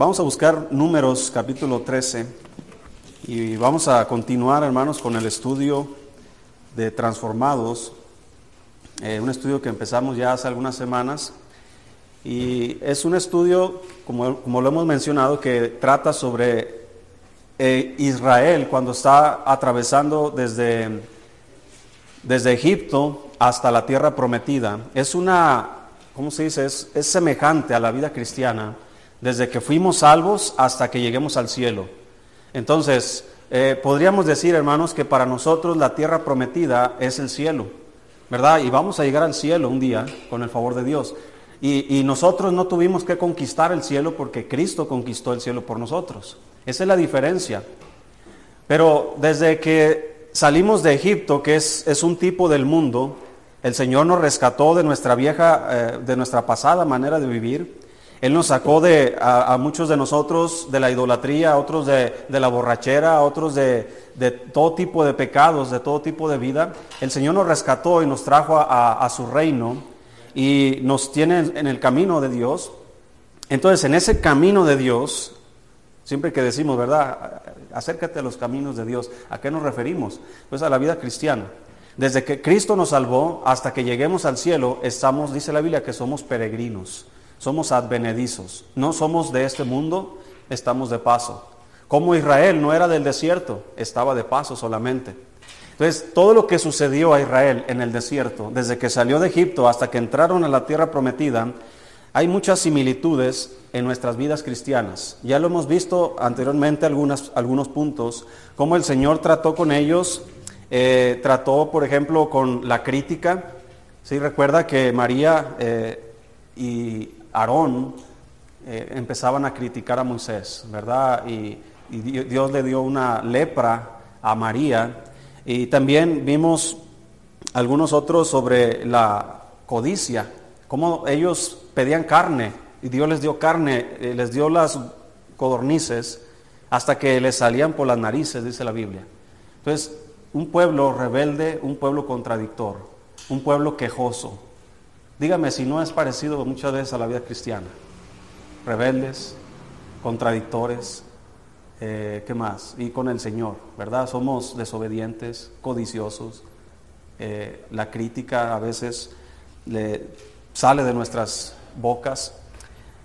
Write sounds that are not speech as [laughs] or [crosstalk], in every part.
Vamos a buscar números capítulo 13 y vamos a continuar, hermanos, con el estudio de transformados, eh, un estudio que empezamos ya hace algunas semanas y es un estudio, como, como lo hemos mencionado, que trata sobre eh, Israel cuando está atravesando desde, desde Egipto hasta la tierra prometida. Es una, ¿cómo se dice? Es, es semejante a la vida cristiana desde que fuimos salvos hasta que lleguemos al cielo. Entonces, eh, podríamos decir, hermanos, que para nosotros la tierra prometida es el cielo, ¿verdad? Y vamos a llegar al cielo un día con el favor de Dios. Y, nosotros no tuvimos que conquistar el cielo porque Cristo conquistó el cielo por nosotros. Esa es la diferencia. Pero desde que salimos de Egipto, que es, es un tipo del mundo, el Señor nos rescató de nuestra vieja, eh, de nuestra pasada manera de vivir. Él nos sacó de, a, muchos de nosotros de la idolatría, a otros de, de la borrachera, a otros de, de, todo tipo de pecados, de todo tipo de vida. El Señor nos rescató y nos trajo a, a su reino y nos tiene en el camino de Dios. Entonces, en ese camino de Dios, siempre que decimos, ¿verdad? Acércate a los caminos de Dios. ¿A qué nos referimos? Pues a la vida cristiana. Desde que Cristo nos salvó hasta que lleguemos al cielo, estamos, dice la Biblia, que somos peregrinos somos advenedizos, no somos de este mundo, estamos de paso. Como Israel no era del desierto, estaba de paso solamente. Entonces, todo lo que sucedió a Israel en el desierto, desde que salió de Egipto hasta que entraron a la tierra prometida, hay muchas similitudes en nuestras vidas cristianas. Ya lo hemos visto anteriormente algunas, algunos puntos, cómo el Señor trató con ellos, eh, trató, por ejemplo, con la crítica. Sí, recuerda que María eh, y Aarón eh, empezaban a criticar a Moisés, ¿verdad? Y, y, Dios le dio una lepra a María. Y también vimos algunos otros sobre la codicia, cómo ellos pedían carne y Dios les dio carne, eh, les dio las codornices hasta que les salían por las narices, dice la Biblia. Entonces, un pueblo rebelde, un pueblo contradictor, un pueblo quejoso, Dígame si no es parecido muchas veces a la vida cristiana. Rebeldes, contradictores, eh, ¿qué más? Y con el Señor, ¿verdad? Somos desobedientes, codiciosos. Eh, la crítica a veces le sale de nuestras bocas.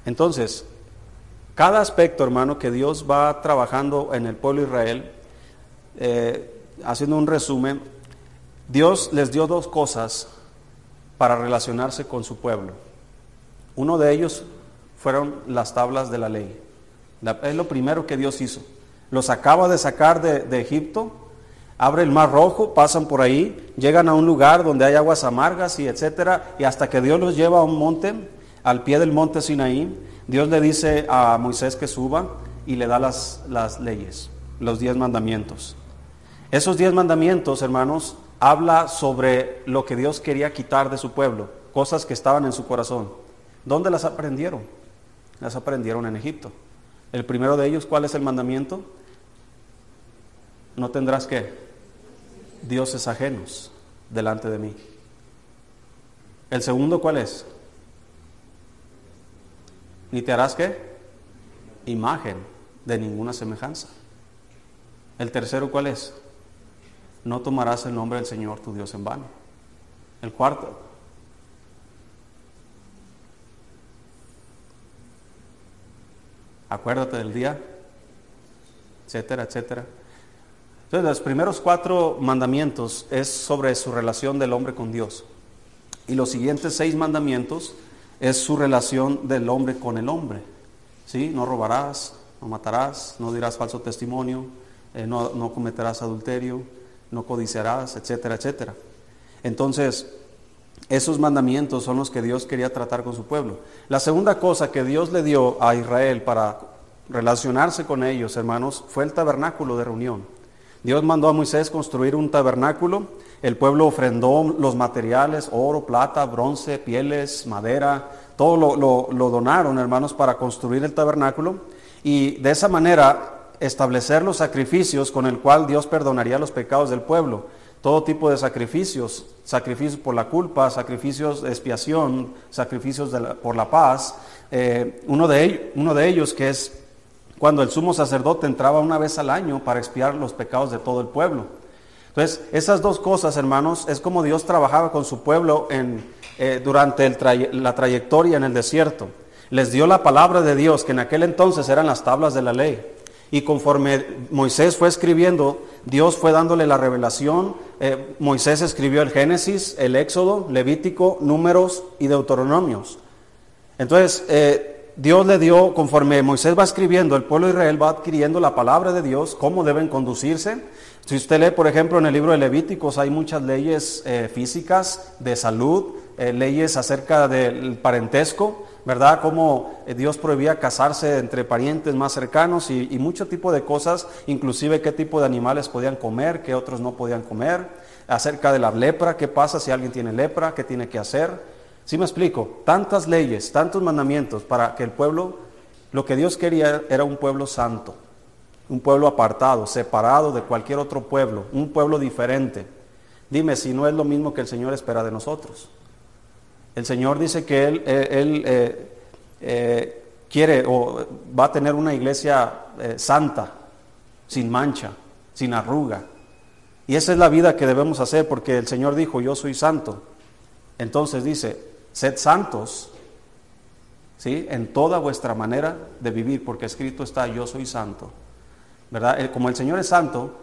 Entonces, cada aspecto, hermano, que Dios va trabajando en el pueblo de Israel, eh, haciendo un resumen, Dios les dio dos cosas para relacionarse con su pueblo. Uno de ellos fueron las tablas de la ley. es lo primero que Dios hizo. Los acaba de sacar de, Egipto, abre el mar rojo, pasan por ahí, llegan a un lugar donde hay aguas amargas y etcétera, y hasta que Dios los lleva a un monte, al pie del monte Sinaí, Dios le dice a Moisés que suba y le da las, las leyes, los diez mandamientos. Esos diez mandamientos, hermanos, habla sobre lo que Dios quería quitar de su pueblo, cosas que estaban en su corazón. ¿Dónde las aprendieron? Las aprendieron en Egipto. El primero de ellos, ¿cuál es el mandamiento? No tendrás que dioses ajenos delante de mí. El segundo, ¿cuál es? Ni te harás qué? Imagen de ninguna semejanza. El tercero, ¿cuál es? No tomarás el nombre del Señor tu Dios en vano. El cuarto, acuérdate del día, etcétera, etcétera. Entonces, los primeros cuatro mandamientos es sobre su relación del hombre con Dios. Y los siguientes seis mandamientos es su relación del hombre con el hombre. ¿Sí? No robarás, no matarás, no dirás falso testimonio, eh, no, no cometerás adulterio, no codiciarás, etcétera, etcétera. Entonces, esos mandamientos son los que Dios quería tratar con su pueblo. La segunda cosa que Dios le dio a Israel para relacionarse con ellos, hermanos, fue el tabernáculo de reunión. Dios mandó a Moisés construir un tabernáculo, el pueblo ofrendó los materiales, oro, plata, bronce, pieles, madera, todo lo, lo, lo donaron, hermanos, para construir el tabernáculo. Y de esa manera establecer los sacrificios con el cual Dios perdonaría los pecados del pueblo. Todo tipo de sacrificios, sacrificios por la culpa, sacrificios de expiación, sacrificios por la paz. Eh, uno, de ellos, uno de ellos que es cuando el sumo sacerdote entraba una vez al año para expiar los pecados de todo el pueblo. Entonces, esas dos cosas, hermanos, es como Dios trabajaba con su pueblo en, eh, durante la trayectoria en el desierto. Les dio la palabra de Dios, que en aquel entonces eran las tablas de la ley. Y conforme Moisés fue escribiendo, Dios fue dándole la revelación. Eh, Moisés escribió el Génesis, el Éxodo, Levítico, Números y Deuteronomios. Entonces, eh, Dios le dio, conforme Moisés va escribiendo, el pueblo de Israel va adquiriendo la palabra de Dios, cómo deben conducirse. Si usted lee, por ejemplo, en el libro de Levíticos, hay muchas leyes eh, físicas, de salud, leyes acerca del parentesco. ¿Verdad? Cómo eh, Dios prohibía casarse entre parientes más cercanos y, mucho tipo de cosas, inclusive qué tipo de animales podían comer, qué otros no podían comer, acerca de la lepra, qué pasa si alguien tiene lepra, qué tiene que hacer. ¿Sí me explico? Tantas leyes, tantos mandamientos para que el pueblo, lo que Dios quería era un pueblo santo, un pueblo apartado, separado de cualquier otro pueblo, un pueblo diferente. Dime si no es lo mismo que el Señor espera de nosotros. El Señor dice que Él, eh, eh, eh, quiere o va a tener una iglesia santa, sin mancha, sin arruga. Y esa es la vida que debemos hacer porque el Señor dijo, yo soy santo. Entonces dice, sed santos, ¿sí? En toda vuestra manera de vivir, porque escrito está, yo soy santo. ¿Verdad? Como el Señor es santo,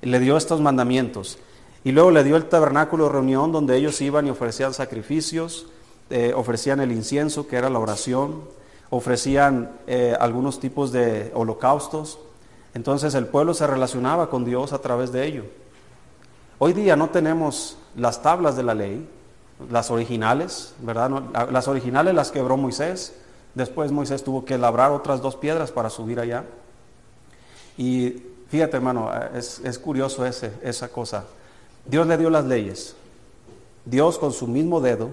le dio estos mandamientos. Y luego le dio el tabernáculo de reunión donde ellos iban y ofrecían sacrificios, eh, ofrecían el incienso, que era la oración, ofrecían eh, algunos tipos de holocaustos. Entonces el pueblo se relacionaba con Dios a través de ello. Hoy día no tenemos las tablas de la ley, las originales, ¿verdad? las originales las quebró Moisés. Después Moisés tuvo que labrar otras dos piedras para subir allá. Y fíjate, hermano, es, es curioso esa cosa. Dios le dio las leyes. Dios con su mismo dedo,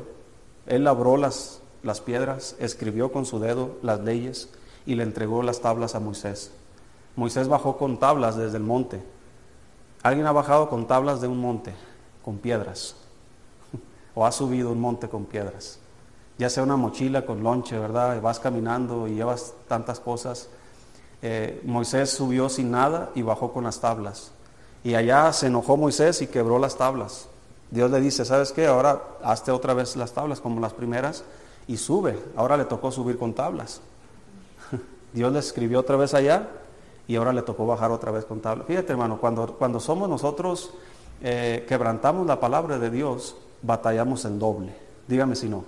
Él labró las, las piedras, escribió con su dedo las leyes y le entregó las tablas a Moisés. Moisés bajó con tablas desde el monte. ¿Alguien ha bajado con tablas de un monte, con piedras? [laughs] ¿O ha subido un monte con piedras? Ya sea una mochila con lonche, ¿verdad? vas caminando y llevas tantas cosas. Eh, Moisés subió sin nada y bajó con las tablas. Y allá se enojó Moisés y quebró las tablas. Dios le dice, ¿sabes qué? Ahora hazte otra vez las tablas como las primeras y sube. Ahora le tocó subir con tablas. [laughs] Dios le escribió otra vez allá y ahora le tocó bajar otra vez con tablas. Fíjate hermano, cuando, cuando somos nosotros, eh, quebrantamos la palabra de Dios, batallamos en doble. Dígame si no.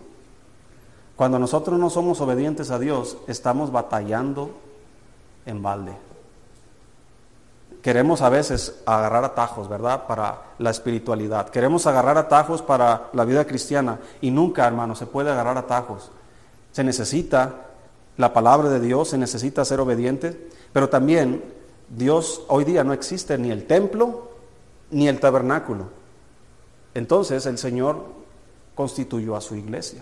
Cuando nosotros no somos obedientes a Dios, estamos batallando en balde queremos a veces agarrar atajos, ¿verdad? Para la espiritualidad. Queremos agarrar atajos para la vida cristiana y nunca, hermano, se puede agarrar atajos. Se necesita la palabra de Dios, se necesita ser obediente, pero también Dios hoy día no existe ni el templo ni el tabernáculo. Entonces el Señor constituyó a su iglesia.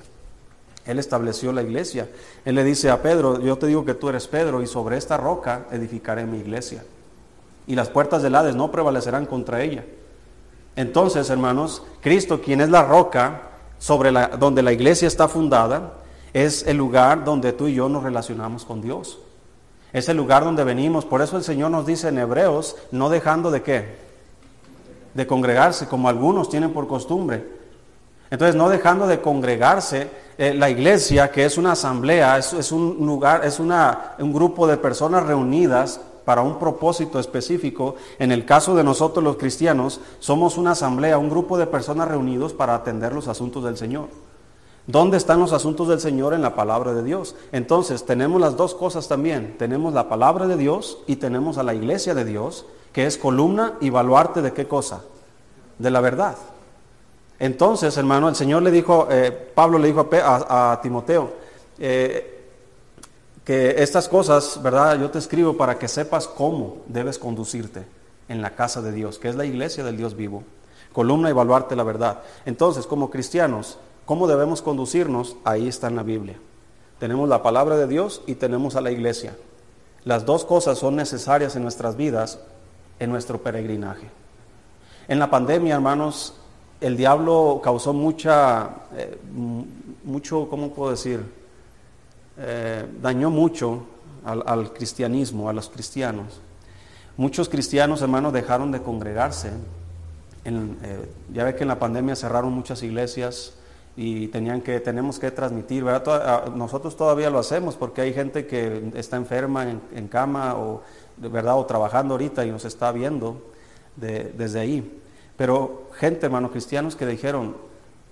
Él estableció la iglesia. Él le dice a Pedro, yo te digo que tú eres Pedro y sobre esta roca edificaré mi iglesia y las puertas del Hades no prevalecerán contra ella. Entonces, hermanos, Cristo, quien es la roca sobre la, donde la iglesia está fundada, es el lugar donde tú y yo nos relacionamos con Dios. Es el lugar donde venimos. Por eso el Señor nos dice en Hebreos, no dejando de qué? De congregarse, como algunos tienen por costumbre. Entonces, no dejando de congregarse, eh, la iglesia, que es una asamblea, es, es un lugar, es una, un grupo de personas reunidas para un propósito específico. En el caso de nosotros los cristianos, somos una asamblea, un grupo de personas reunidos para atender los asuntos del Señor. ¿Dónde están los asuntos del Señor en la palabra de Dios? Entonces, tenemos las dos cosas también. Tenemos la palabra de Dios y tenemos a la iglesia de Dios, que es columna y baluarte de qué cosa? De la verdad. Entonces, hermano, el Señor le dijo, eh, Pablo le dijo a, Timoteo, eh, que estas cosas, ¿verdad? Yo te escribo para que sepas cómo debes conducirte en la casa de Dios, que es la iglesia del Dios vivo, columna y evaluarte la verdad. Entonces, como cristianos, ¿cómo debemos conducirnos? Ahí está en la Biblia. Tenemos la palabra de Dios y tenemos a la iglesia. Las dos cosas son necesarias en nuestras vidas, en nuestro peregrinaje. En la pandemia, hermanos, el diablo causó mucha, eh, mucho, ¿cómo puedo decir? Eh, dañó mucho al, cristianismo, a los cristianos. Muchos cristianos, hermanos, dejaron de congregarse. Eh, ya ve que en la pandemia cerraron muchas iglesias y tenían que, tenemos que transmitir, ¿verdad? Nosotros todavía lo hacemos porque hay gente que está enferma en, cama o, ¿verdad? o trabajando ahorita y nos está viendo desde ahí. Pero gente, hermanos cristianos, que dijeron,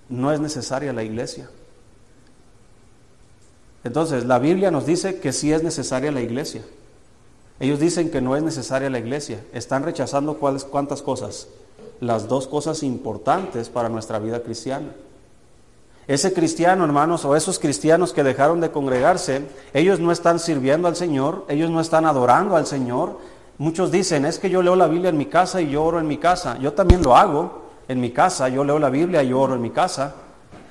no es necesaria la iglesia. Entonces, la Biblia nos dice que sí es necesaria la iglesia. Ellos dicen que no es necesaria la iglesia. Están rechazando cuáles, cuántas cosas. Las dos cosas importantes para nuestra vida cristiana. Ese cristiano, hermanos, o esos cristianos que dejaron de congregarse, ellos no están sirviendo al Señor, ellos no están adorando al Señor. Muchos dicen, es que yo leo la Biblia en mi casa y yo oro en mi casa. Yo también lo hago en mi casa, yo leo la Biblia y yo oro en mi casa.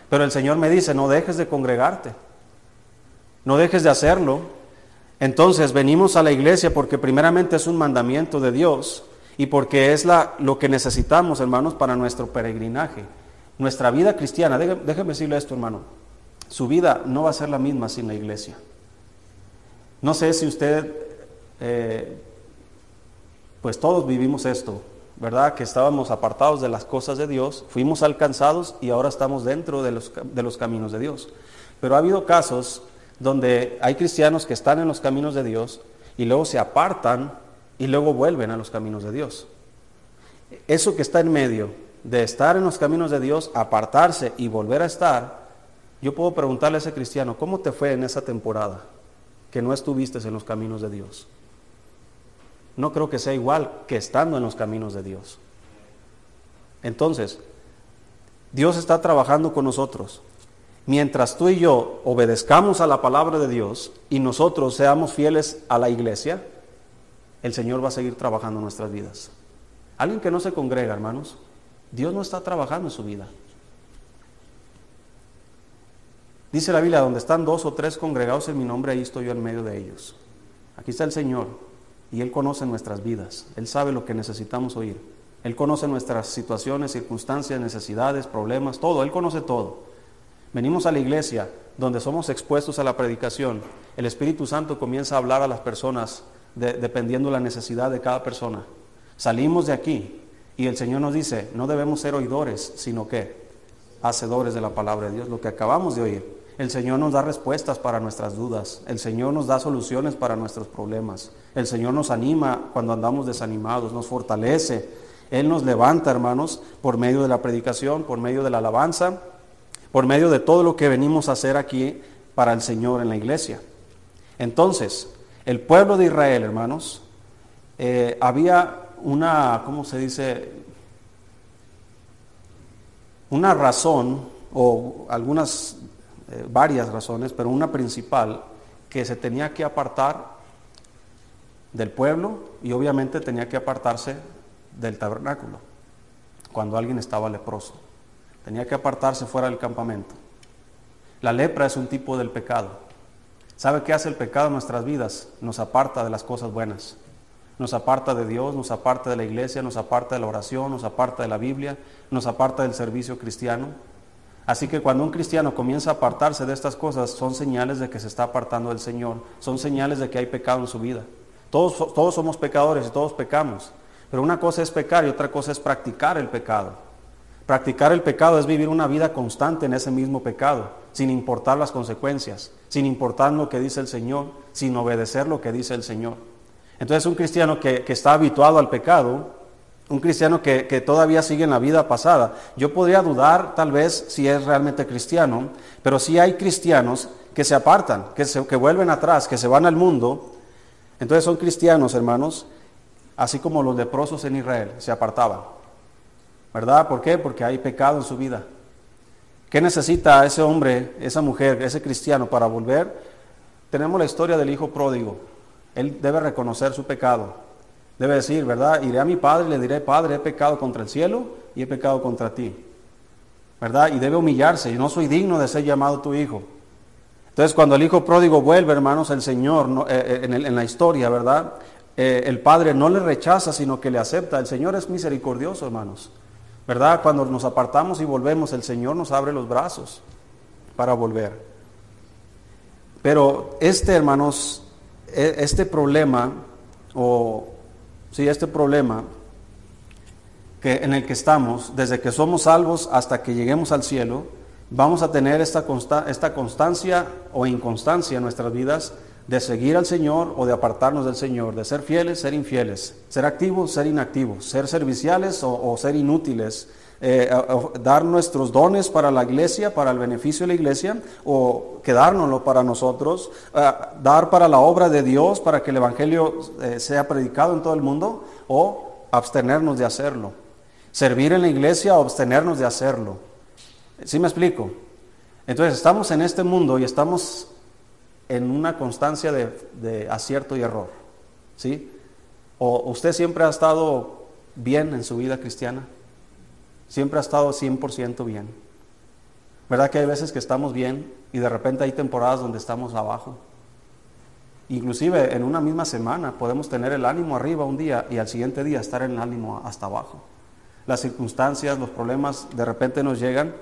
Pero el Señor me dice, no dejes de congregarte, no dejes de hacerlo. Entonces venimos a la iglesia porque primeramente es un mandamiento de Dios y porque es la, lo que necesitamos, hermanos, para nuestro peregrinaje. Nuestra vida cristiana, déjeme decirle esto, hermano, su vida no va a ser la misma sin la iglesia. No sé si usted, eh, pues todos vivimos esto, ¿verdad? Que estábamos apartados de las cosas de Dios, fuimos alcanzados y ahora estamos dentro de los, de los caminos de Dios. Pero ha habido casos donde hay cristianos que están en los caminos de Dios y luego se apartan y luego vuelven a los caminos de Dios. Eso que está en medio, de estar en los caminos de Dios, apartarse y volver a estar, yo puedo preguntarle a ese cristiano, ¿cómo te fue en esa temporada que no estuviste en los caminos de Dios? No creo que sea igual que estando en los caminos de Dios. Entonces, Dios está trabajando con nosotros. Mientras tú y yo obedezcamos a la palabra de Dios y nosotros seamos fieles a la iglesia, el Señor va a seguir trabajando en nuestras vidas. Alguien que no se congrega, hermanos, Dios no está trabajando en su vida. Dice la Biblia, donde están dos o tres congregados en mi nombre, ahí estoy yo en medio de ellos. Aquí está el Señor y Él conoce nuestras vidas. Él sabe lo que necesitamos oír. Él conoce nuestras situaciones, circunstancias, necesidades, problemas, todo. Él conoce todo. Venimos a la iglesia donde somos expuestos a la predicación. El Espíritu Santo comienza a hablar a las personas dependiendo la necesidad de cada persona. Salimos de aquí y el Señor nos dice, no debemos ser oidores, sino que hacedores de la palabra de Dios, lo que acabamos de oír. El Señor nos da respuestas para nuestras dudas, el Señor nos da soluciones para nuestros problemas, el Señor nos anima cuando andamos desanimados, nos fortalece, Él nos levanta, hermanos, por medio de la predicación, por medio de la alabanza, por medio de todo lo que venimos a hacer aquí para el Señor en la iglesia. Entonces, el pueblo de Israel, hermanos, eh, había una, ¿cómo se dice? Una razón, o algunas, eh, varias razones, pero una principal, que se tenía que apartar del pueblo y obviamente tenía que apartarse del tabernáculo cuando alguien estaba leproso. Tenía que apartarse fuera del campamento. La lepra es un tipo del pecado. ¿Sabe qué hace el pecado en nuestras vidas? Nos aparta de las cosas buenas nos aparta de Dios, nos aparta de la iglesia, nos aparta de la oración, nos aparta de la Biblia, nos aparta del servicio cristiano. Así que cuando un cristiano comienza a apartarse de estas cosas, son señales de que se está apartando del Señor, son señales de que hay pecado en su vida. Todos, todos somos pecadores y todos pecamos, pero una cosa es pecar y otra cosa es practicar el pecado. Practicar el pecado es vivir una vida constante en ese mismo pecado, sin importar las consecuencias, sin importar lo que dice el Señor, sin obedecer lo que dice el Señor. Entonces un cristiano que, está habituado al pecado, un cristiano que, todavía sigue en la vida pasada, yo podría dudar tal vez si es realmente cristiano, pero si hay cristianos que se apartan, que, se, que vuelven atrás, que se van al mundo, entonces son cristianos, hermanos, así como los leprosos en Israel se apartaban. ¿Verdad? ¿Por qué? Porque hay pecado en su vida. ¿Qué necesita ese hombre, esa mujer, ese cristiano para volver? Tenemos la historia del hijo pródigo. Él debe reconocer su pecado. Debe decir, ¿verdad? Iré a mi padre y le diré, Padre, he pecado contra el cielo y he pecado contra ti. ¿Verdad? Y debe humillarse. Yo no soy digno de ser llamado tu hijo. Entonces, cuando el hijo pródigo vuelve, hermanos, el Señor, eh, eh, en, la historia, ¿verdad? Eh, el Padre no le rechaza, sino que le acepta. El Señor es misericordioso, hermanos. ¿Verdad? Cuando nos apartamos y volvemos, el Señor nos abre los brazos para volver. Pero este, hermanos, e, este problema, o sí, este problema que, en el que estamos, desde que somos salvos hasta que lleguemos al cielo, vamos a tener esta, esta constancia o inconstancia en nuestras vidas de seguir al Señor o de apartarnos del Señor, de ser fieles, ser infieles, ser activos, ser inactivos, ser serviciales o, ser inútiles, eh, dar nuestros dones para la iglesia, para el beneficio de la iglesia, o quedárnoslo para nosotros, eh, dar para la obra de Dios, para que el Evangelio eh, sea predicado en todo el mundo, o abstenernos de hacerlo. Servir en la iglesia o abstenernos de hacerlo. ¿Sí me explico? Entonces estamos en este mundo y estamos en una constancia de, acierto y error. ¿Sí? ¿O usted siempre ha estado bien en su vida cristiana? Siempre ha estado 100% bien. ¿Verdad que hay veces que estamos bien y de repente hay temporadas donde estamos abajo? Inclusive en una misma semana podemos tener el ánimo arriba un día y al siguiente día estar en el ánimo hasta abajo. Las circunstancias, los problemas de repente nos llegan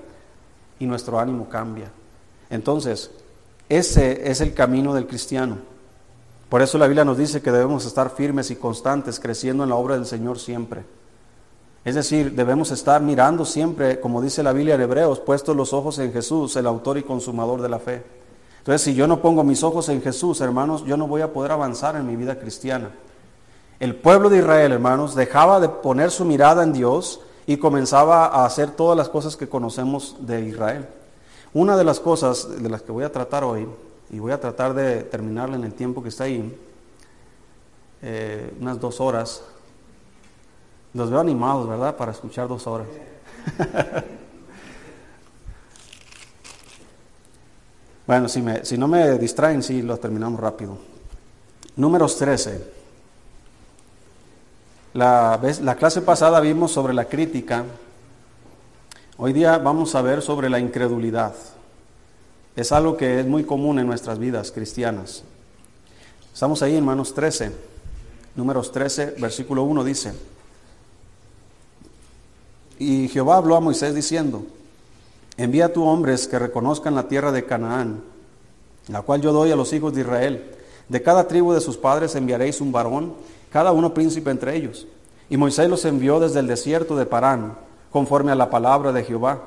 y nuestro ánimo cambia. Entonces, ese es el camino del cristiano. Por eso la Biblia nos dice que debemos estar firmes y constantes, creciendo en la obra del Señor siempre. Es decir, debemos estar mirando siempre, como dice la Biblia de Hebreos, puestos los ojos en Jesús, el autor y consumador de la fe. Entonces, si yo no pongo mis ojos en Jesús, hermanos, yo no voy a poder avanzar en mi vida cristiana. El pueblo de Israel, hermanos, dejaba de poner su mirada en Dios y comenzaba a hacer todas las cosas que conocemos de Israel. Una de las cosas de las que voy a tratar hoy, y voy a tratar de terminarla en el tiempo que está ahí, eh, unas dos horas. Los veo animados, ¿verdad? Para escuchar dos horas. [laughs] bueno, si, me, si no me distraen, sí, lo terminamos rápido. Números 13. La, la clase pasada vimos sobre la crítica Hoy día vamos a ver sobre la incredulidad. Es algo que es muy común en nuestras vidas cristianas. Estamos ahí en Manos 13, números 13, versículo 1 dice, y Jehová habló a Moisés diciendo, envía a tu hombres que reconozcan la tierra de Canaán, la cual yo doy a los hijos de Israel. De cada tribu de sus padres enviaréis un varón, cada uno príncipe entre ellos. Y Moisés los envió desde el desierto de Parán conforme a la palabra de Jehová.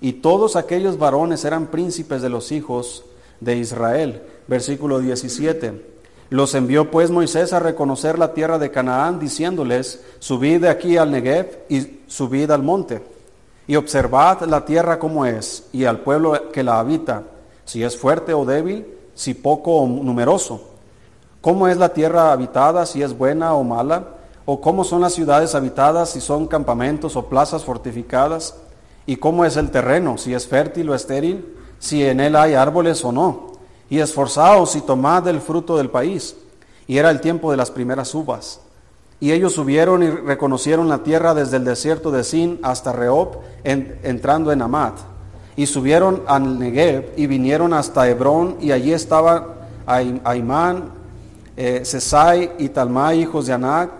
Y todos aquellos varones eran príncipes de los hijos de Israel. Versículo 17. Los envió pues Moisés a reconocer la tierra de Canaán, diciéndoles, subid de aquí al Negev y subid al monte, y observad la tierra como es, y al pueblo que la habita, si es fuerte o débil, si poco o numeroso. ¿Cómo es la tierra habitada, si es buena o mala? O cómo son las ciudades habitadas, si son campamentos o plazas fortificadas, y cómo es el terreno, si es fértil o estéril, si en él hay árboles o no, y esforzaos y tomad el fruto del país. Y era el tiempo de las primeras uvas. Y ellos subieron y reconocieron la tierra desde el desierto de Sin hasta Rehob, entrando en Amat. Y subieron al Negev y vinieron hasta Hebrón, y allí estaban Aimán, eh, Sesai y Talmai, hijos de Anac,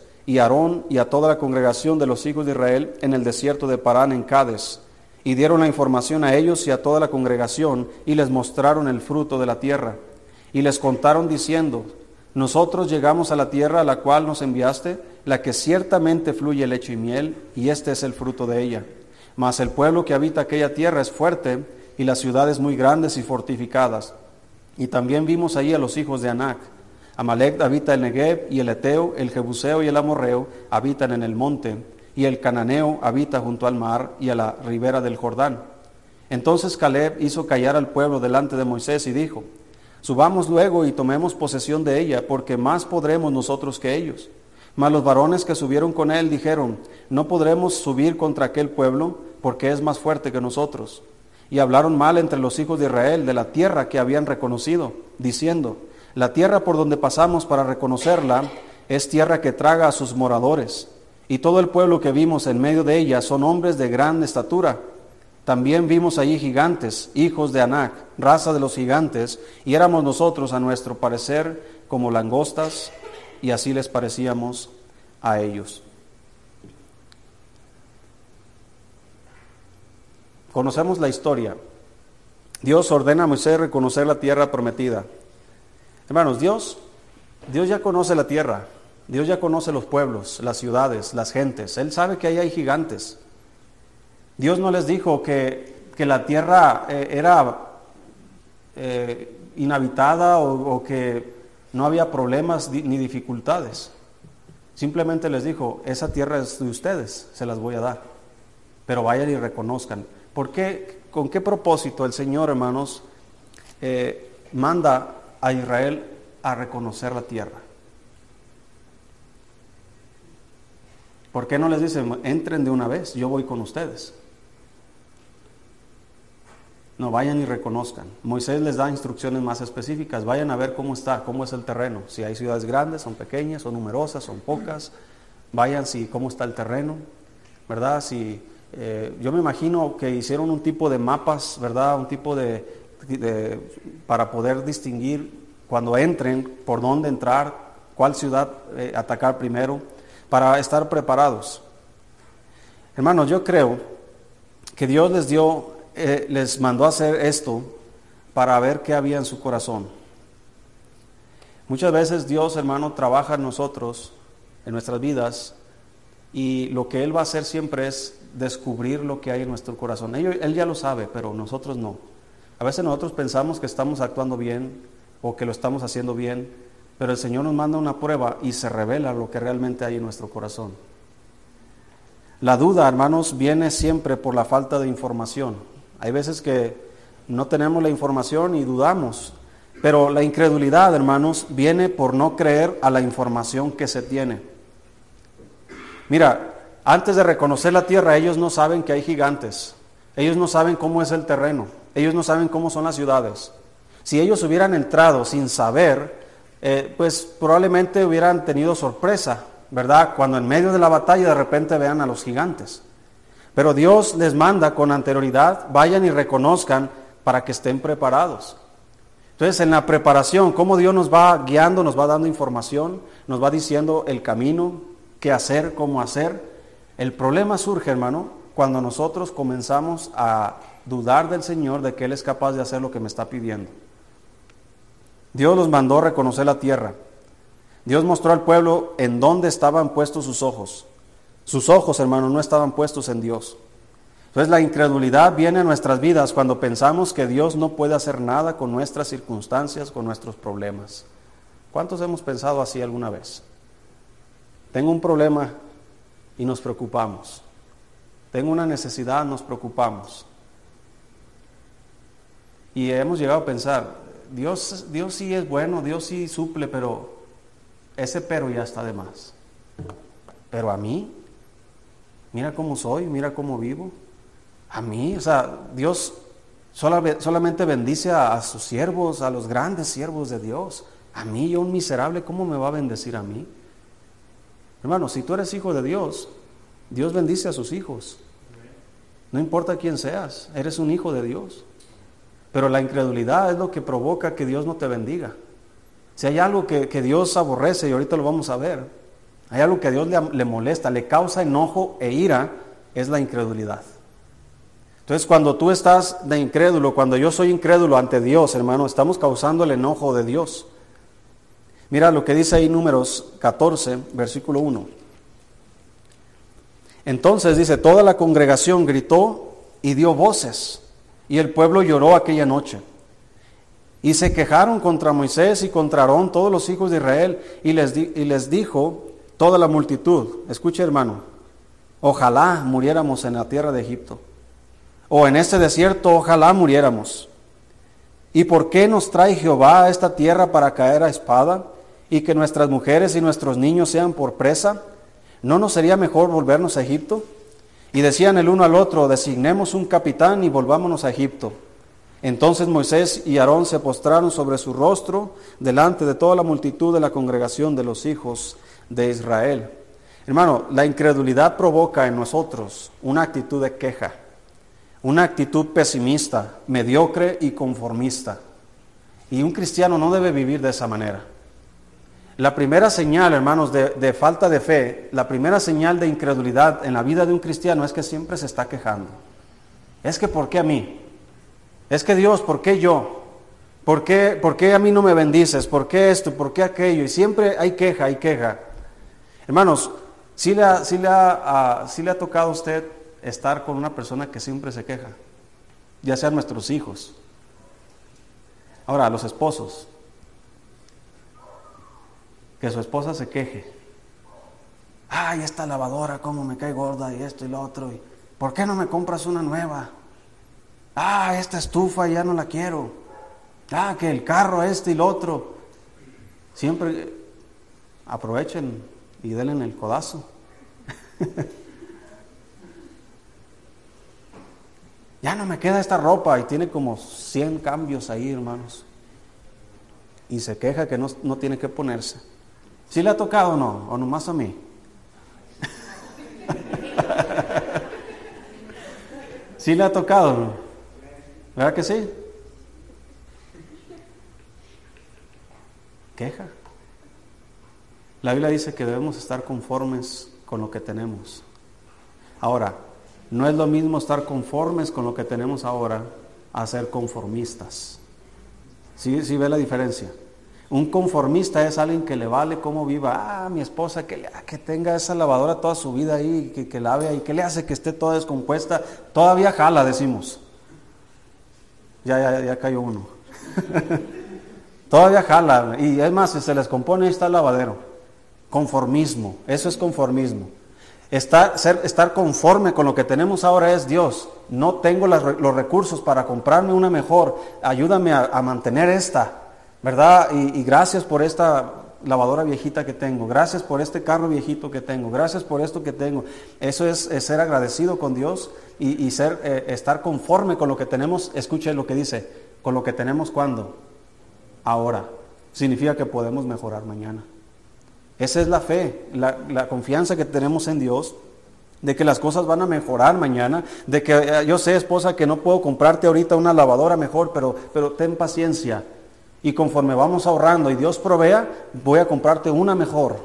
y Aarón y a toda la congregación de los hijos de Israel en el desierto de Parán en Cádiz. Y dieron la información a ellos y a toda la congregación y les mostraron el fruto de la tierra. Y les contaron diciendo, nosotros llegamos a la tierra a la cual nos enviaste, la que ciertamente fluye leche y miel, y este es el fruto de ella. Mas el pueblo que habita aquella tierra es fuerte, y las ciudades muy grandes y fortificadas. Y también vimos ahí a los hijos de Anac Amalek habita el Negev y el Eteo, el Jebuseo y el Amorreo habitan en el monte, y el Cananeo habita junto al mar y a la ribera del Jordán. Entonces Caleb hizo callar al pueblo delante de Moisés y dijo, Subamos luego y tomemos posesión de ella, porque más podremos nosotros que ellos. Mas los varones que subieron con él dijeron, No podremos subir contra aquel pueblo, porque es más fuerte que nosotros. Y hablaron mal entre los hijos de Israel de la tierra que habían reconocido, diciendo, la tierra por donde pasamos para reconocerla es tierra que traga a sus moradores. y todo el pueblo que vimos en medio de ella son hombres de gran estatura. También vimos allí gigantes, hijos de Anac, raza de los gigantes, y éramos nosotros a nuestro parecer como langostas, y así les parecíamos a ellos. Conocemos la historia. Dios ordena a Moisés reconocer la tierra prometida. Hermanos, Dios, Dios ya conoce la tierra, Dios ya conoce los pueblos, las ciudades, las gentes. Él sabe que ahí hay gigantes. Dios no les dijo que, la tierra eh, era eh, inhabitada o, o, que no había problemas ni dificultades. Simplemente les dijo, esa tierra es de ustedes, se las voy a dar. Pero vayan y reconozcan. ¿Por qué? ¿Con qué propósito el Señor, hermanos, eh, manda a Israel a reconocer la tierra? ¿Por qué no les dice, entren de una vez, yo voy con ustedes? No, vayan y reconozcan. Moisés les da instrucciones más específicas. Vayan a ver cómo está, cómo es el terreno. Si hay ciudades grandes, son pequeñas, son numerosas, son pocas. Vayan si cómo está el terreno, ¿verdad? Si eh, yo me imagino que hicieron un tipo de mapas, ¿verdad? Un tipo de, para poder distinguir cuando entren, por dónde entrar, cuál ciudad eh, atacar primero, para estar preparados. Hermanos, yo creo que Dios les dio, eh, les mandó a hacer esto para ver qué había en su corazón. Muchas veces Dios, hermano, trabaja en nosotros, en nuestras vidas, y lo que Él va a hacer siempre es descubrir lo que hay en nuestro corazón. Él, ya lo sabe, pero nosotros no. A veces nosotros pensamos que estamos actuando bien o que lo estamos haciendo bien, pero el Señor nos manda una prueba y se revela lo que realmente hay en nuestro corazón. La duda, hermanos, viene siempre por la falta de información. Hay veces que no tenemos la información y dudamos, pero la incredulidad, hermanos, viene por no creer a la información que se tiene. Mira, antes de reconocer la tierra, ellos no saben que hay gigantes. Ellos no saben cómo es el terreno. Ellos no saben cómo son las ciudades. Si ellos hubieran entrado sin saber, eh, pues probablemente hubieran tenido sorpresa, ¿verdad? Cuando en medio de la batalla de repente vean a los gigantes. Pero Dios les manda con anterioridad, vayan y reconozcan para que estén preparados. Entonces, en la preparación, cómo Dios nos va guiando, nos va dando información, nos va diciendo el camino, qué hacer, cómo hacer. El problema surge, hermano, cuando nosotros comenzamos a dudar del Señor de que Él es capaz de hacer lo que me está pidiendo. Dios los mandó reconocer la tierra. Dios mostró al pueblo en dónde estaban puestos sus ojos. Sus ojos, hermano, no estaban puestos en Dios. Entonces la incredulidad viene a nuestras vidas cuando pensamos que Dios no puede hacer nada con nuestras circunstancias, con nuestros problemas. ¿Cuántos hemos pensado así alguna vez? Tengo un problema y nos preocupamos. Tengo una necesidad, nos preocupamos. Y hemos llegado a pensar, Dios, Dios sí es bueno, Dios sí suple, pero ese pero ya está de más. Pero a mí, mira cómo soy, mira cómo vivo. A mí, o sea, Dios solamente bendice a, a sus siervos, a los grandes siervos de Dios. A mí, yo un miserable, ¿cómo me va a bendecir a mí? Hermano, si tú eres hijo de Dios, Dios bendice a sus hijos. No importa quién seas, eres un hijo de Dios. Pero la incredulidad es lo que provoca que Dios no te bendiga. Si hay algo que, Dios aborrece, y ahorita lo vamos a ver, hay algo que Dios le, le molesta, le causa enojo e ira, es la incredulidad. Entonces, cuando tú estás de incrédulo, cuando yo soy incrédulo ante Dios, hermano, estamos causando el enojo de Dios. Mira lo que dice ahí números 14, versículo 1. Entonces dice, toda la congregación gritó y dio voces, y el pueblo lloró aquella noche. Y se quejaron contra Moisés y contra Aarón todos los hijos de Israel, y les, y les dijo toda la multitud, escuche hermano, ojalá muriéramos en la tierra de Egipto, o en este desierto, ojalá muriéramos. ¿Y por qué nos trae Jehová a esta tierra para caer a espada? y que nuestras mujeres y nuestros niños sean por presa, ¿no nos sería mejor volvernos a Egipto? Y decían el uno al otro, designemos un capitán y volvámonos a Egipto. Entonces Moisés y Aarón se postraron sobre su rostro delante de toda la multitud de la congregación de los hijos de Israel. Hermano, la incredulidad provoca en nosotros una actitud de queja, una actitud pesimista, mediocre y conformista. Y un cristiano no debe vivir de esa manera. La primera señal, hermanos, de, falta de fe, la primera señal de incredulidad en la vida de un cristiano es que siempre se está quejando. Es que ¿por qué a mí? Es que Dios, ¿por qué yo? ¿Por qué, ¿Por qué a mí no me bendices? ¿Por qué esto? ¿Por qué aquello? Y siempre hay queja, hay queja. Hermanos, ¿sí le ha, le le ha tocado a usted estar con una persona que siempre se queja? Ya sean nuestros hijos. Ahora, los esposos que su esposa se queje. Ay, esta lavadora, cómo me cae gorda y esto y lo otro. Y, ¿Por qué no me compras una nueva? Ah, esta estufa ya no la quiero. Ah, que el carro este y lo otro. Siempre aprovechen y denle el codazo. [laughs] ya no me queda esta ropa y tiene como 100 cambios ahí, hermanos. Y se queja que no, no tiene que ponerse. ¿Sí le ha tocado o no? ¿O nomás a mí? [laughs] ¿Sí le ha tocado? ¿Verdad que sí? Queja. La Biblia dice que debemos estar conformes con lo que tenemos. Ahora, no es lo mismo estar conformes con lo que tenemos ahora a ser conformistas. ¿Sí, sí ve la diferencia? Un conformista es alguien que le vale cómo viva. Ah, mi esposa, que, que tenga esa lavadora toda su vida ahí, que, que lave ahí, que le hace que esté toda descompuesta. Todavía jala, decimos. Ya, ya, ya cayó uno. [laughs] Todavía jala. Y es más, si se les compone, ahí está el lavadero. Conformismo. Eso es conformismo. Estar, ser, estar conforme con lo que tenemos ahora es Dios. No tengo los recursos para comprarme una mejor. Ayúdame a mantener esta. ¿Verdad? Y, gracias por esta lavadora viejita que tengo, gracias por este carro viejito que tengo, gracias por esto que tengo. Eso es, ser agradecido con Dios y, ser, eh, estar conforme con lo que tenemos. Escuche lo que dice, con lo que tenemos cuando, ahora. Significa que podemos mejorar mañana. Esa es la fe, la, confianza que tenemos en Dios de que las cosas van a mejorar mañana, de que eh, yo sé, esposa, que no puedo comprarte ahorita una lavadora mejor, pero, pero ten paciencia y conforme vamos ahorrando y Dios provea, voy a comprarte una mejor.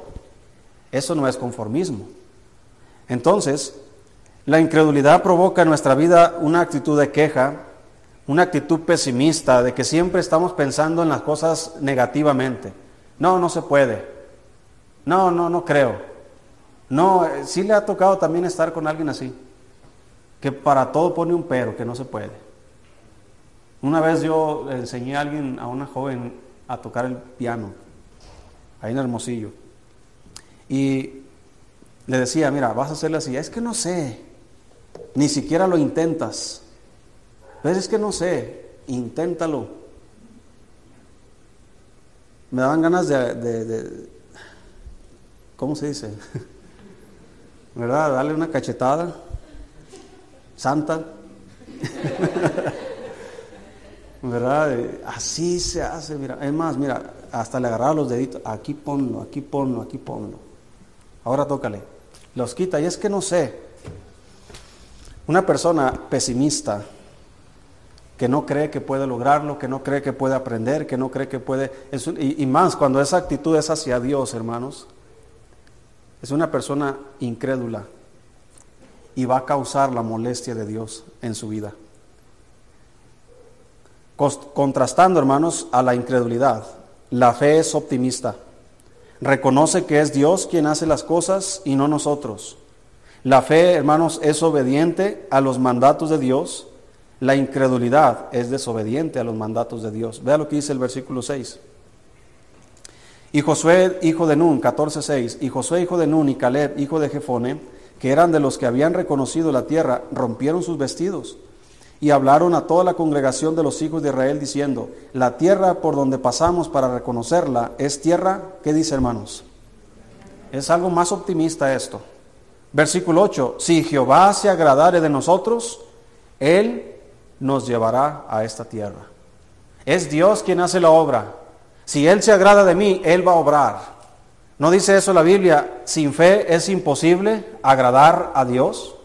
Eso no es conformismo. Entonces, la incredulidad provoca en nuestra vida una actitud de queja, una actitud pesimista, de que siempre estamos pensando en las cosas negativamente. No, no se puede. No, no, no creo. No, eh, sí le ha tocado también estar con alguien así, que para todo pone un pero, que no se puede. Una vez yo le enseñé a alguien, a una joven, a tocar el piano, ahí en Hermosillo. Y le decía, mira, vas a hacerle así. Es que no sé, ni siquiera lo intentas. Pero es que no sé, inténtalo. Me daban ganas de, de ¿cómo se dice? [laughs] ¿Verdad? Darle una cachetada santa. [laughs] ¿verdad? Así se hace, mira. Es más, mira, hasta le agarraba los deditos, aquí ponlo, aquí ponlo, aquí ponlo. Ahora tócale. Los quita. Y es que no sé. Una persona pesimista que no cree que puede lograrlo, que no cree que puede aprender, que no cree que puede... y, y más cuando esa actitud es hacia Dios, hermanos, es una persona incrédula y va a causar la molestia de Dios en su vida contrastando, hermanos, a la incredulidad. La fe es optimista. Reconoce que es Dios quien hace las cosas y no nosotros. La fe, hermanos, es obediente a los mandatos de Dios. La incredulidad es desobediente a los mandatos de Dios. Vea lo que dice el versículo 6. Y Josué, hijo de Nun, 14.6, y Josué, hijo de Nun, y Caleb, hijo de Jefone, que eran de los que habían reconocido la tierra, rompieron sus vestidos y hablaron a toda la congregación de los hijos de Israel diciendo, la tierra por donde pasamos para reconocerla es tierra, ¿qué dice hermanos? Es algo más optimista esto. Versículo 8, si Jehová se agradare de nosotros, Él nos llevará a esta tierra. Es Dios quien hace la obra. Si Él se agrada de mí, Él va a obrar. ¿No dice eso la Biblia? Sin fe es imposible agradar a Dios.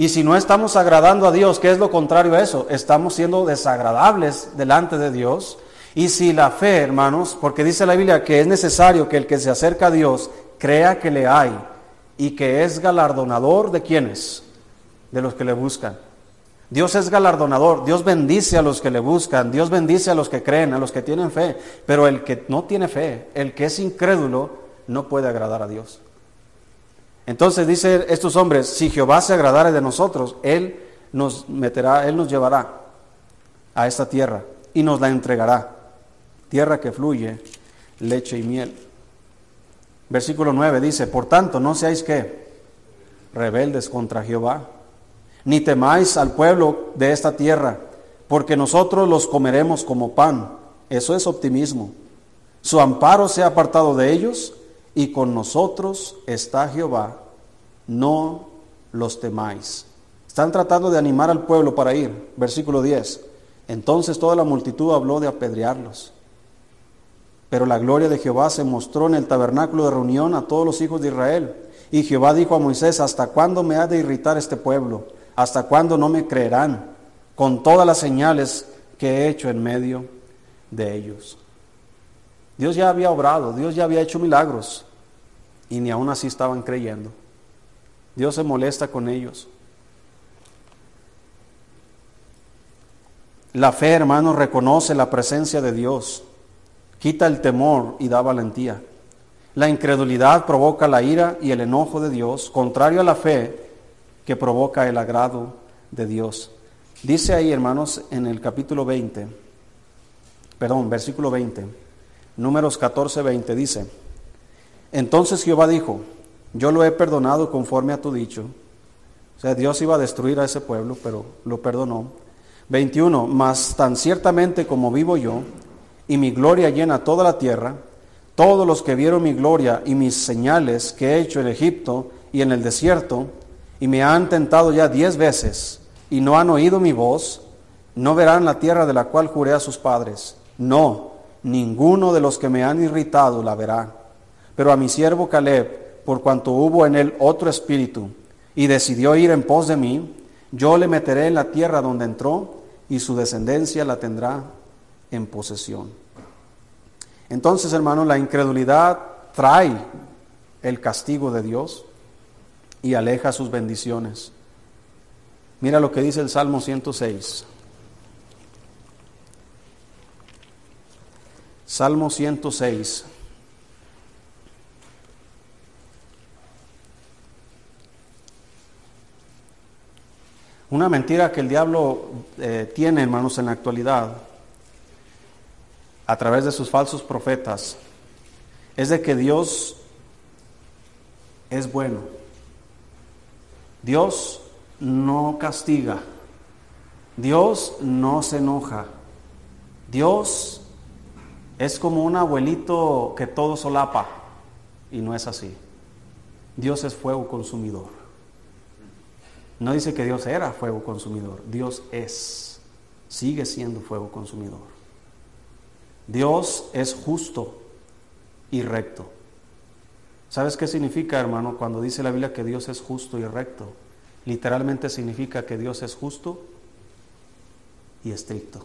Y si no estamos agradando a Dios, ¿qué es lo contrario a eso? Estamos siendo desagradables delante de Dios. Y si la fe, hermanos, porque dice la Biblia que es necesario que el que se acerca a Dios crea que le hay y que es galardonador de quienes, de los que le buscan. Dios es galardonador, Dios bendice a los que le buscan, Dios bendice a los que creen, a los que tienen fe, pero el que no tiene fe, el que es incrédulo, no puede agradar a Dios. Entonces dice estos hombres, si Jehová se agradare de nosotros, Él nos meterá, Él nos llevará a esta tierra y nos la entregará, tierra que fluye leche y miel. Versículo 9 dice, por tanto, no seáis que rebeldes contra Jehová ni temáis al pueblo de esta tierra, porque nosotros los comeremos como pan. Eso es optimismo. Su amparo se ha apartado de ellos y con nosotros está Jehová. No los temáis. Están tratando de animar al pueblo para ir. Versículo 10. Entonces toda la multitud habló de apedrearlos. Pero la gloria de Jehová se mostró en el tabernáculo de reunión a todos los hijos de Israel. Y Jehová dijo a Moisés, ¿hasta cuándo me ha de irritar este pueblo? ¿Hasta cuándo no me creerán con todas las señales que he hecho en medio de ellos? Dios ya había obrado, Dios ya había hecho milagros y ni aún así estaban creyendo. Dios se molesta con ellos. La fe, hermano, reconoce la presencia de Dios, quita el temor y da valentía. La incredulidad provoca la ira y el enojo de Dios, contrario a la fe, que provoca el agrado de Dios. Dice ahí, hermanos, en el capítulo 20, perdón, versículo 20, números 14, 20, dice, entonces Jehová dijo, yo lo he perdonado conforme a tu dicho. O sea, Dios iba a destruir a ese pueblo, pero lo perdonó. 21, mas tan ciertamente como vivo yo, y mi gloria llena toda la tierra, todos los que vieron mi gloria y mis señales que he hecho en Egipto y en el desierto, y me han tentado ya diez veces y no han oído mi voz, no verán la tierra de la cual juré a sus padres. No, ninguno de los que me han irritado la verá. Pero a mi siervo Caleb, por cuanto hubo en él otro espíritu, y decidió ir en pos de mí, yo le meteré en la tierra donde entró, y su descendencia la tendrá en posesión. Entonces, hermanos, la incredulidad trae el castigo de Dios y aleja sus bendiciones. Mira lo que dice el Salmo 106. Salmo 106. Una mentira que el diablo eh, tiene, hermanos, en la actualidad, a través de sus falsos profetas, es de que Dios es bueno. Dios no castiga. Dios no se enoja. Dios es como un abuelito que todo solapa y no es así. Dios es fuego consumidor. No dice que Dios era fuego consumidor, Dios es, sigue siendo fuego consumidor. Dios es justo y recto. ¿Sabes qué significa, hermano, cuando dice la Biblia que Dios es justo y recto? Literalmente significa que Dios es justo y estricto.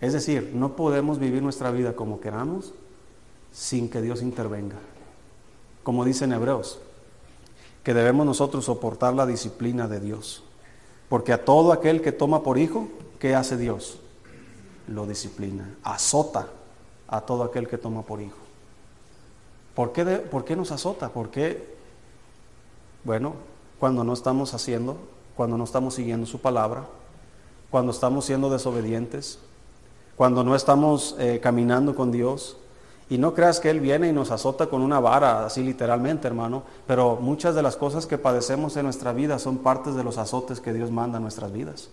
Es decir, no podemos vivir nuestra vida como queramos sin que Dios intervenga. Como dicen Hebreos, que debemos nosotros soportar la disciplina de Dios. Porque a todo aquel que toma por hijo, ¿qué hace Dios? Lo disciplina, azota a todo aquel que toma por hijo. ¿Por qué, ¿Por qué nos azota? Bueno, cuando no estamos haciendo, cuando no estamos siguiendo su palabra, cuando estamos siendo desobedientes, cuando no estamos eh, caminando con Dios. Y no creas que Él viene y nos azota con una vara, así literalmente, hermano, pero muchas de las cosas que padecemos en nuestra vida son partes de los azotes que Dios manda a nuestras vidas.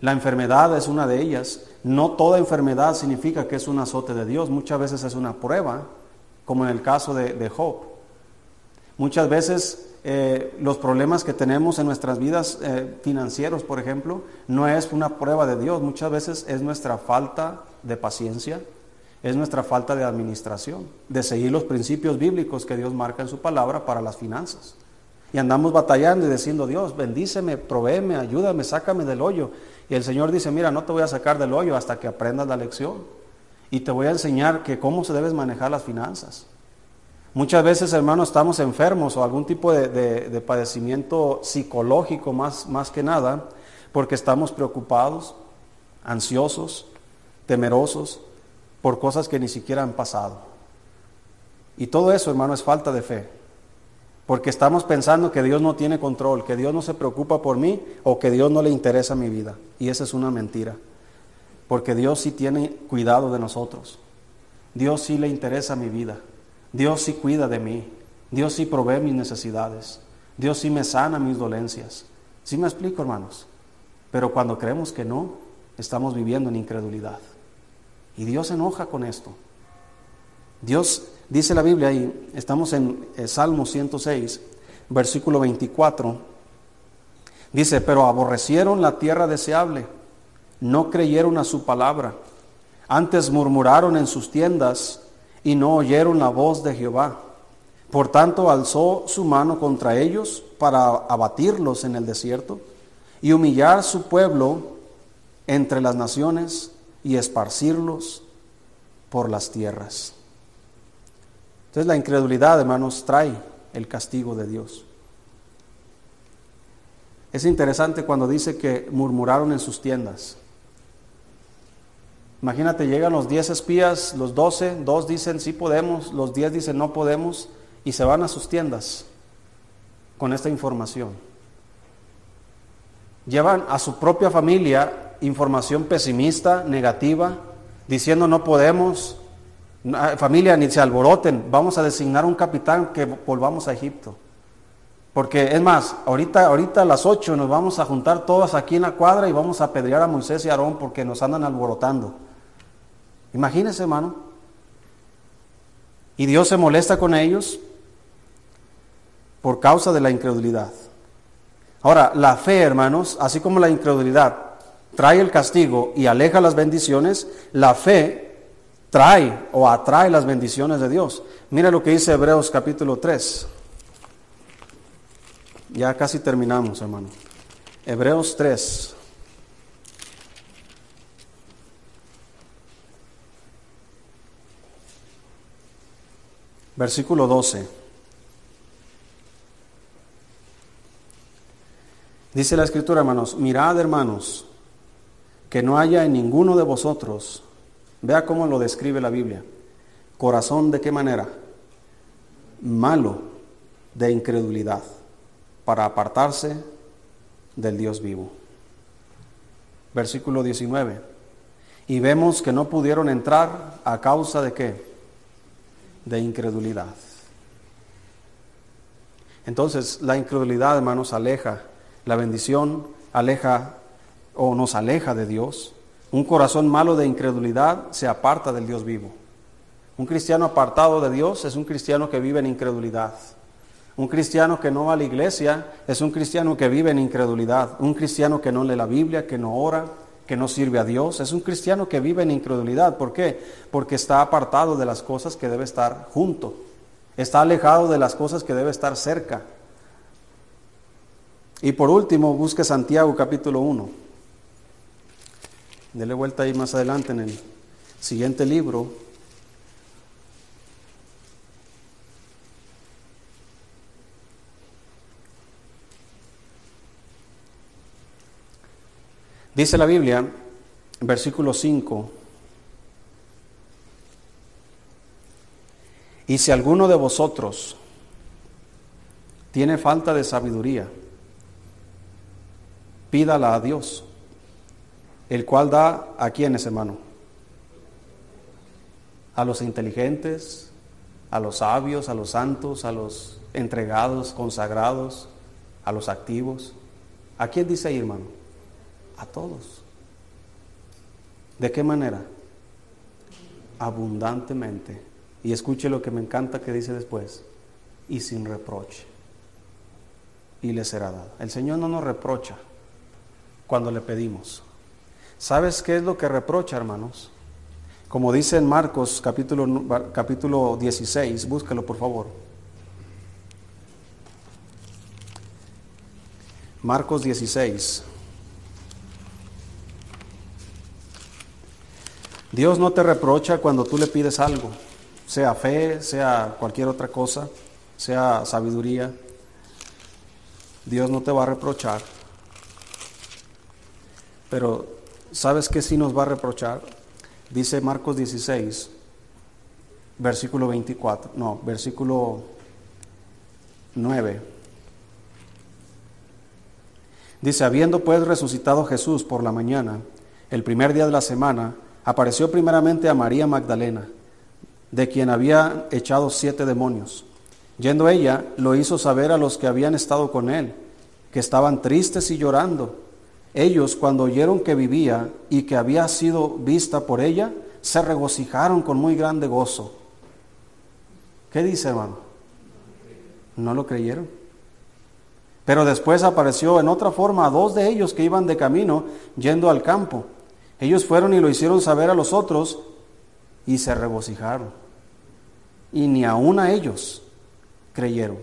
La enfermedad es una de ellas. No toda enfermedad significa que es un azote de Dios. Muchas veces es una prueba, como en el caso de, Job. Muchas veces eh, los problemas que tenemos en nuestras vidas eh, financieros, por ejemplo, no es una prueba de Dios, muchas veces es nuestra falta de paciencia, es nuestra falta de administración, de seguir los principios bíblicos que Dios marca en su palabra para las finanzas. Y andamos batallando y diciendo, Dios, bendíceme, provéeme, ayúdame, sácame del hoyo. Y el Señor dice, mira, no te voy a sacar del hoyo hasta que aprendas la lección. Y te voy a enseñar que cómo se deben manejar las finanzas. Muchas veces, hermanos, estamos enfermos o algún tipo de, padecimiento psicológico más, más que nada, porque estamos preocupados, ansiosos, temerosos por cosas que ni siquiera han pasado. Y todo eso, hermano, es falta de fe. Porque estamos pensando que Dios no tiene control, que Dios no se preocupa por mí o que Dios no le interesa mi vida. Y esa es una mentira. Porque Dios sí tiene cuidado de nosotros. Dios sí le interesa mi vida. Dios sí cuida de mí, Dios sí provee mis necesidades, Dios sí me sana mis dolencias. ¿Sí me explico, hermanos? Pero cuando creemos que no, estamos viviendo en incredulidad. Y Dios se enoja con esto. Dios, dice la Biblia ahí, estamos en eh, Salmo 106, versículo 24, dice, pero aborrecieron la tierra deseable, no creyeron a su palabra, antes murmuraron en sus tiendas, y no oyeron la voz de Jehová. Por tanto, alzó su mano contra ellos para abatirlos en el desierto y humillar su pueblo entre las naciones y esparcirlos por las tierras. Entonces la incredulidad, hermanos, trae el castigo de Dios. Es interesante cuando dice que murmuraron en sus tiendas. Imagínate, llegan los 10 espías, los 12, dos dicen sí podemos, los 10 dicen no podemos y se van a sus tiendas con esta información. Llevan a su propia familia información pesimista, negativa, diciendo no podemos, familia ni se alboroten, vamos a designar un capitán que volvamos a Egipto. Porque es más, ahorita, ahorita a las 8 nos vamos a juntar todos aquí en la cuadra y vamos a apedrear a Moisés y Aarón porque nos andan alborotando. Imagínense, hermano. Y Dios se molesta con ellos por causa de la incredulidad. Ahora, la fe, hermanos, así como la incredulidad trae el castigo y aleja las bendiciones, la fe trae o atrae las bendiciones de Dios. Mira lo que dice Hebreos capítulo 3. Ya casi terminamos, hermano. Hebreos 3. versículo 12. Dice la escritura, hermanos, mirad, hermanos, que no haya en ninguno de vosotros, vea cómo lo describe la Biblia, corazón de qué manera, malo de incredulidad, para apartarse del Dios vivo. Versículo 19. Y vemos que no pudieron entrar a causa de qué? de incredulidad. Entonces, la incredulidad, hermanos, aleja la bendición, aleja o nos aleja de Dios. Un corazón malo de incredulidad se aparta del Dios vivo. Un cristiano apartado de Dios es un cristiano que vive en incredulidad. Un cristiano que no va a la iglesia es un cristiano que vive en incredulidad. Un cristiano que no lee la Biblia, que no ora, que no sirve a Dios, es un cristiano que vive en incredulidad. ¿Por qué? Porque está apartado de las cosas que debe estar junto, está alejado de las cosas que debe estar cerca. Y por último, busque Santiago capítulo 1. Dele vuelta ahí más adelante en el siguiente libro. Dice la Biblia, versículo 5, y si alguno de vosotros tiene falta de sabiduría, pídala a Dios, el cual da a quienes, hermano, a los inteligentes, a los sabios, a los santos, a los entregados, consagrados, a los activos. ¿A quién dice ahí, hermano? A todos. ¿De qué manera? Abundantemente. Y escuche lo que me encanta que dice después. Y sin reproche. y le será dado. El Señor no nos reprocha cuando le pedimos. ¿Sabes qué es lo que reprocha, hermanos? Como dice en Marcos capítulo, capítulo 16, búsquelo por favor. Marcos 16. Dios no te reprocha cuando tú le pides algo, sea fe, sea cualquier otra cosa, sea sabiduría. Dios no te va a reprochar. Pero ¿sabes qué sí nos va a reprochar? Dice Marcos 16, versículo 24, no, versículo 9. Dice, habiendo pues resucitado Jesús por la mañana, el primer día de la semana, apareció primeramente a María Magdalena, de quien había echado siete demonios. Yendo ella, lo hizo saber a los que habían estado con él, que estaban tristes y llorando. Ellos, cuando oyeron que vivía y que había sido vista por ella, se regocijaron con muy grande gozo. ¿Qué dice, hermano? No lo creyeron. Pero después apareció en otra forma a dos de ellos que iban de camino yendo al campo. Ellos fueron y lo hicieron saber a los otros y se regocijaron. Y ni aun a ellos creyeron.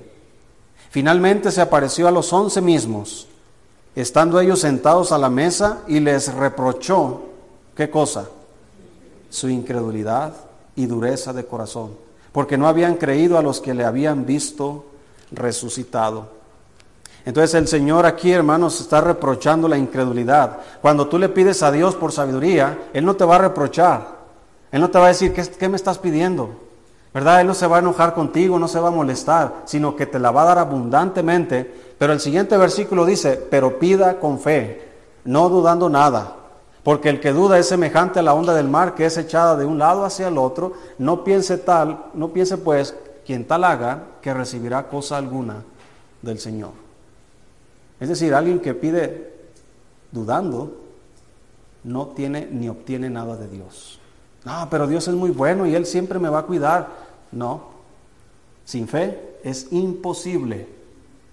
Finalmente se apareció a los once mismos, estando ellos sentados a la mesa y les reprochó, ¿qué cosa? Su incredulidad y dureza de corazón, porque no habían creído a los que le habían visto resucitado. Entonces el Señor aquí, hermanos, está reprochando la incredulidad. Cuando tú le pides a Dios por sabiduría, Él no te va a reprochar. Él no te va a decir, ¿qué, me estás pidiendo? ¿Verdad? Él no se va a enojar contigo, no se va a molestar, sino que te la va a dar abundantemente. Pero el siguiente versículo dice, pero pida con fe, no dudando nada. Porque el que duda es semejante a la onda del mar que es echada de un lado hacia el otro. No piense tal, no piense pues quien tal haga que recibirá cosa alguna del Señor. Es decir, alguien que pide dudando no tiene ni obtiene nada de Dios. No, pero Dios es muy bueno y Él siempre me va a cuidar. No, sin fe es imposible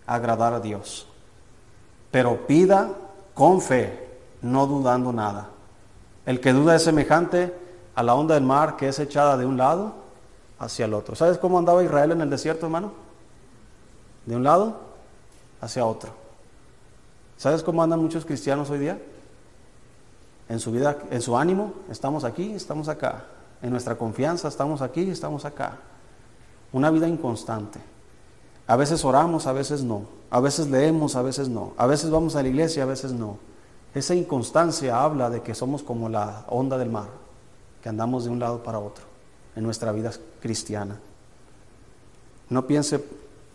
agradar a Dios. Pero pida con fe, no dudando nada. El que duda es semejante a la onda del mar que es echada de un lado hacia el otro. ¿Sabes cómo andaba Israel en el desierto, hermano? De un lado hacia otro. ¿Sabes cómo andan muchos cristianos hoy día? En su vida, en su ánimo, estamos aquí, estamos acá. En nuestra confianza, estamos aquí, estamos acá. Una vida inconstante. A veces oramos, a veces no. A veces leemos, a veces no. A veces vamos a la iglesia, a veces no. Esa inconstancia habla de que somos como la onda del mar, que andamos de un lado para otro en nuestra vida cristiana. No piense,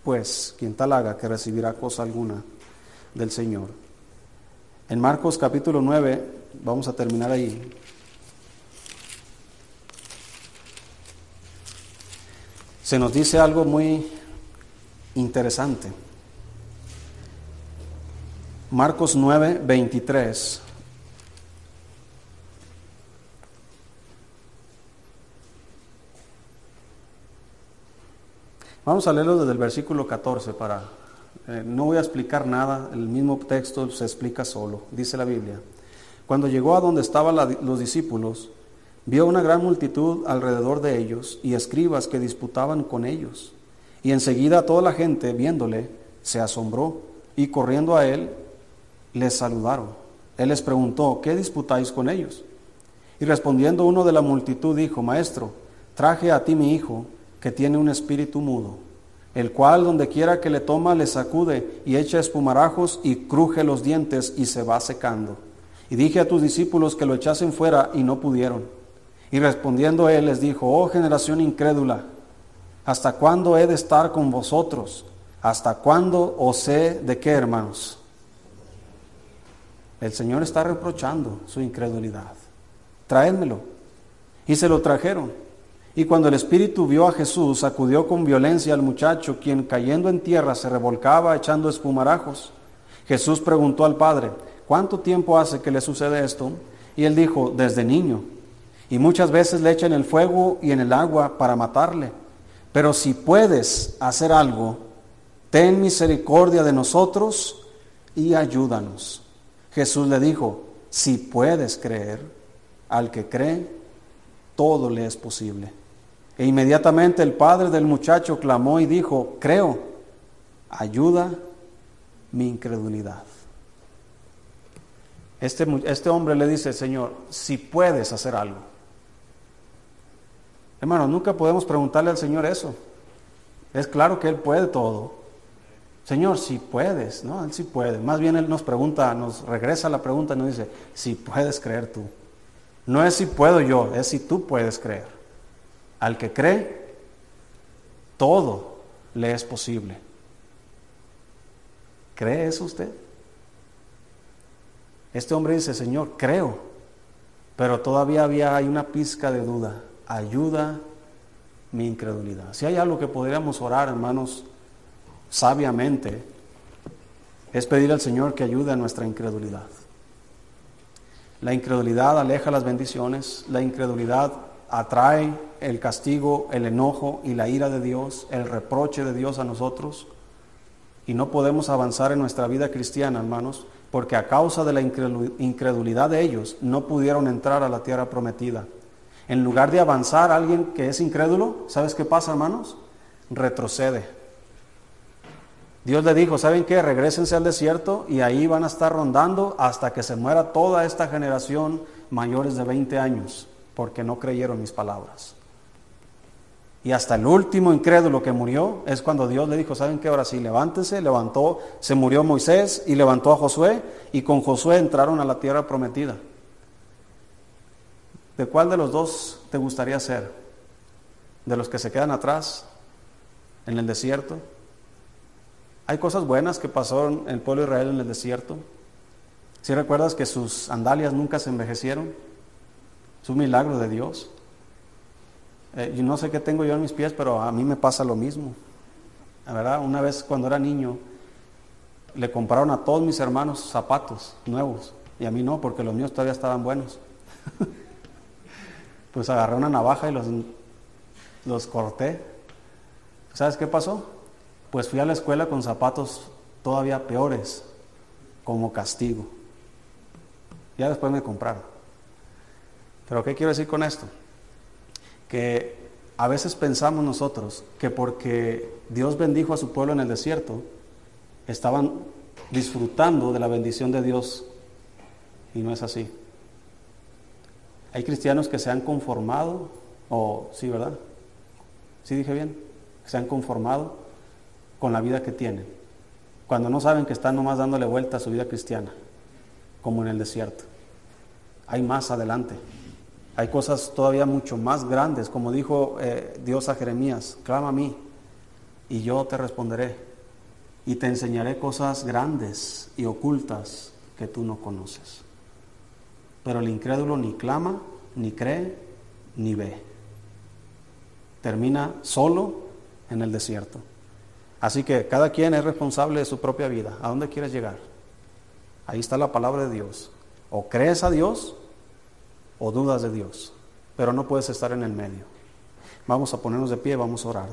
pues, quien tal haga que recibirá cosa alguna del Señor. En Marcos capítulo 9, vamos a terminar ahí. Se nos dice algo muy interesante. Marcos 9, 23. Vamos a leerlo desde el versículo 14 para eh, no voy a explicar nada, el mismo texto se explica solo, dice la Biblia. Cuando llegó a donde estaban los discípulos, vio una gran multitud alrededor de ellos y escribas que disputaban con ellos. Y enseguida toda la gente, viéndole, se asombró y corriendo a él, les saludaron. Él les preguntó, ¿qué disputáis con ellos? Y respondiendo uno de la multitud dijo, Maestro, traje a ti mi hijo, que tiene un espíritu mudo el cual donde quiera que le toma le sacude y echa espumarajos y cruje los dientes y se va secando. Y dije a tus discípulos que lo echasen fuera y no pudieron. Y respondiendo él les dijo, oh generación incrédula, ¿hasta cuándo he de estar con vosotros? ¿Hasta cuándo os sé de qué, hermanos? El Señor está reprochando su incredulidad. Traédmelo. Y se lo trajeron. Y cuando el espíritu vio a Jesús, sacudió con violencia al muchacho, quien cayendo en tierra se revolcaba echando espumarajos. Jesús preguntó al padre, ¿cuánto tiempo hace que le sucede esto? Y él dijo, desde niño. Y muchas veces le echan el fuego y en el agua para matarle. Pero si puedes hacer algo, ten misericordia de nosotros y ayúdanos. Jesús le dijo, si puedes creer, al que cree, todo le es posible. E inmediatamente el padre del muchacho clamó y dijo, creo, ayuda mi incredulidad. Este, este hombre le dice, Señor, si puedes hacer algo. Hermano, nunca podemos preguntarle al Señor eso. Es claro que Él puede todo. Señor, si puedes, ¿no? Él sí puede. Más bien Él nos pregunta, nos regresa la pregunta y nos dice, si puedes creer tú. No es si puedo yo, es si tú puedes creer. Al que cree, todo le es posible. ¿Cree eso usted? Este hombre dice, Señor, creo, pero todavía había hay una pizca de duda. Ayuda mi incredulidad. Si hay algo que podríamos orar, hermanos, sabiamente, es pedir al Señor que ayude a nuestra incredulidad. La incredulidad aleja las bendiciones, la incredulidad atrae el castigo, el enojo y la ira de Dios, el reproche de Dios a nosotros. Y no podemos avanzar en nuestra vida cristiana, hermanos, porque a causa de la incredulidad de ellos no pudieron entrar a la tierra prometida. En lugar de avanzar alguien que es incrédulo, ¿sabes qué pasa, hermanos? Retrocede. Dios le dijo, ¿saben qué? Regrésense al desierto y ahí van a estar rondando hasta que se muera toda esta generación mayores de 20 años, porque no creyeron mis palabras. Y hasta el último incrédulo que murió es cuando Dios le dijo, ¿saben qué? Ahora sí, levántense, levantó, se murió Moisés y levantó a Josué y con Josué entraron a la tierra prometida. ¿De cuál de los dos te gustaría ser? ¿De los que se quedan atrás en el desierto? Hay cosas buenas que pasó en el pueblo de Israel en el desierto. Si recuerdas que sus sandalias nunca se envejecieron, es un milagro de Dios. Eh, yo no sé qué tengo yo en mis pies, pero a mí me pasa lo mismo. La verdad, una vez cuando era niño, le compraron a todos mis hermanos zapatos nuevos y a mí no, porque los míos todavía estaban buenos. [laughs] pues agarré una navaja y los, los corté. ¿Sabes qué pasó? Pues fui a la escuela con zapatos todavía peores, como castigo. Ya después me compraron. Pero ¿qué quiero decir con esto? que a veces pensamos nosotros que porque Dios bendijo a su pueblo en el desierto, estaban disfrutando de la bendición de Dios y no es así. Hay cristianos que se han conformado, o sí, ¿verdad? Sí dije bien, se han conformado con la vida que tienen, cuando no saben que están nomás dándole vuelta a su vida cristiana, como en el desierto. Hay más adelante. Hay cosas todavía mucho más grandes, como dijo eh, Dios a Jeremías, clama a mí y yo te responderé y te enseñaré cosas grandes y ocultas que tú no conoces. Pero el incrédulo ni clama, ni cree, ni ve. Termina solo en el desierto. Así que cada quien es responsable de su propia vida. ¿A dónde quieres llegar? Ahí está la palabra de Dios. O crees a Dios o dudas de Dios, pero no puedes estar en el medio. Vamos a ponernos de pie, vamos a orar.